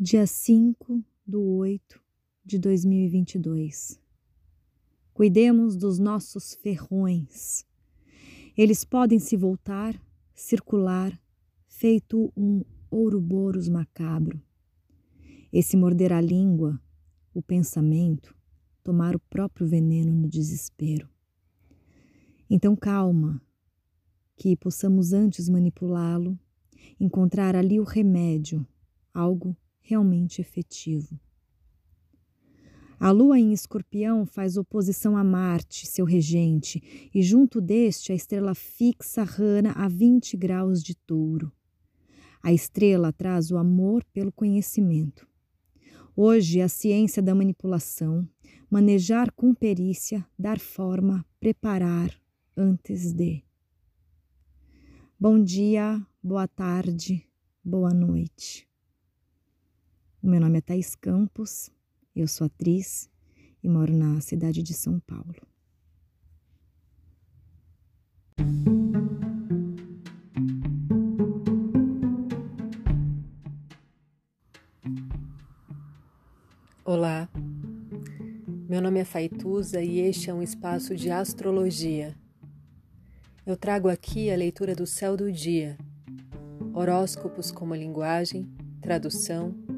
dia 5 do 8 de 2022. Cuidemos dos nossos ferrões. Eles podem se voltar, circular, feito um ouroboros macabro. Esse morder a língua, o pensamento, tomar o próprio veneno no desespero. Então, calma, que possamos antes manipulá-lo, encontrar ali o remédio, algo realmente efetivo. A lua em escorpião faz oposição a Marte, seu regente, e junto deste a estrela fixa rana a 20 graus de touro. A estrela traz o amor pelo conhecimento. Hoje, a ciência da manipulação, manejar com perícia, dar forma, preparar antes de. Bom dia, boa tarde, boa noite. O meu nome é Thais Campos, eu sou atriz e moro na cidade de São Paulo. Olá, meu nome é Faituza e este é um espaço de astrologia. Eu trago aqui a leitura do céu do dia, horóscopos como linguagem, tradução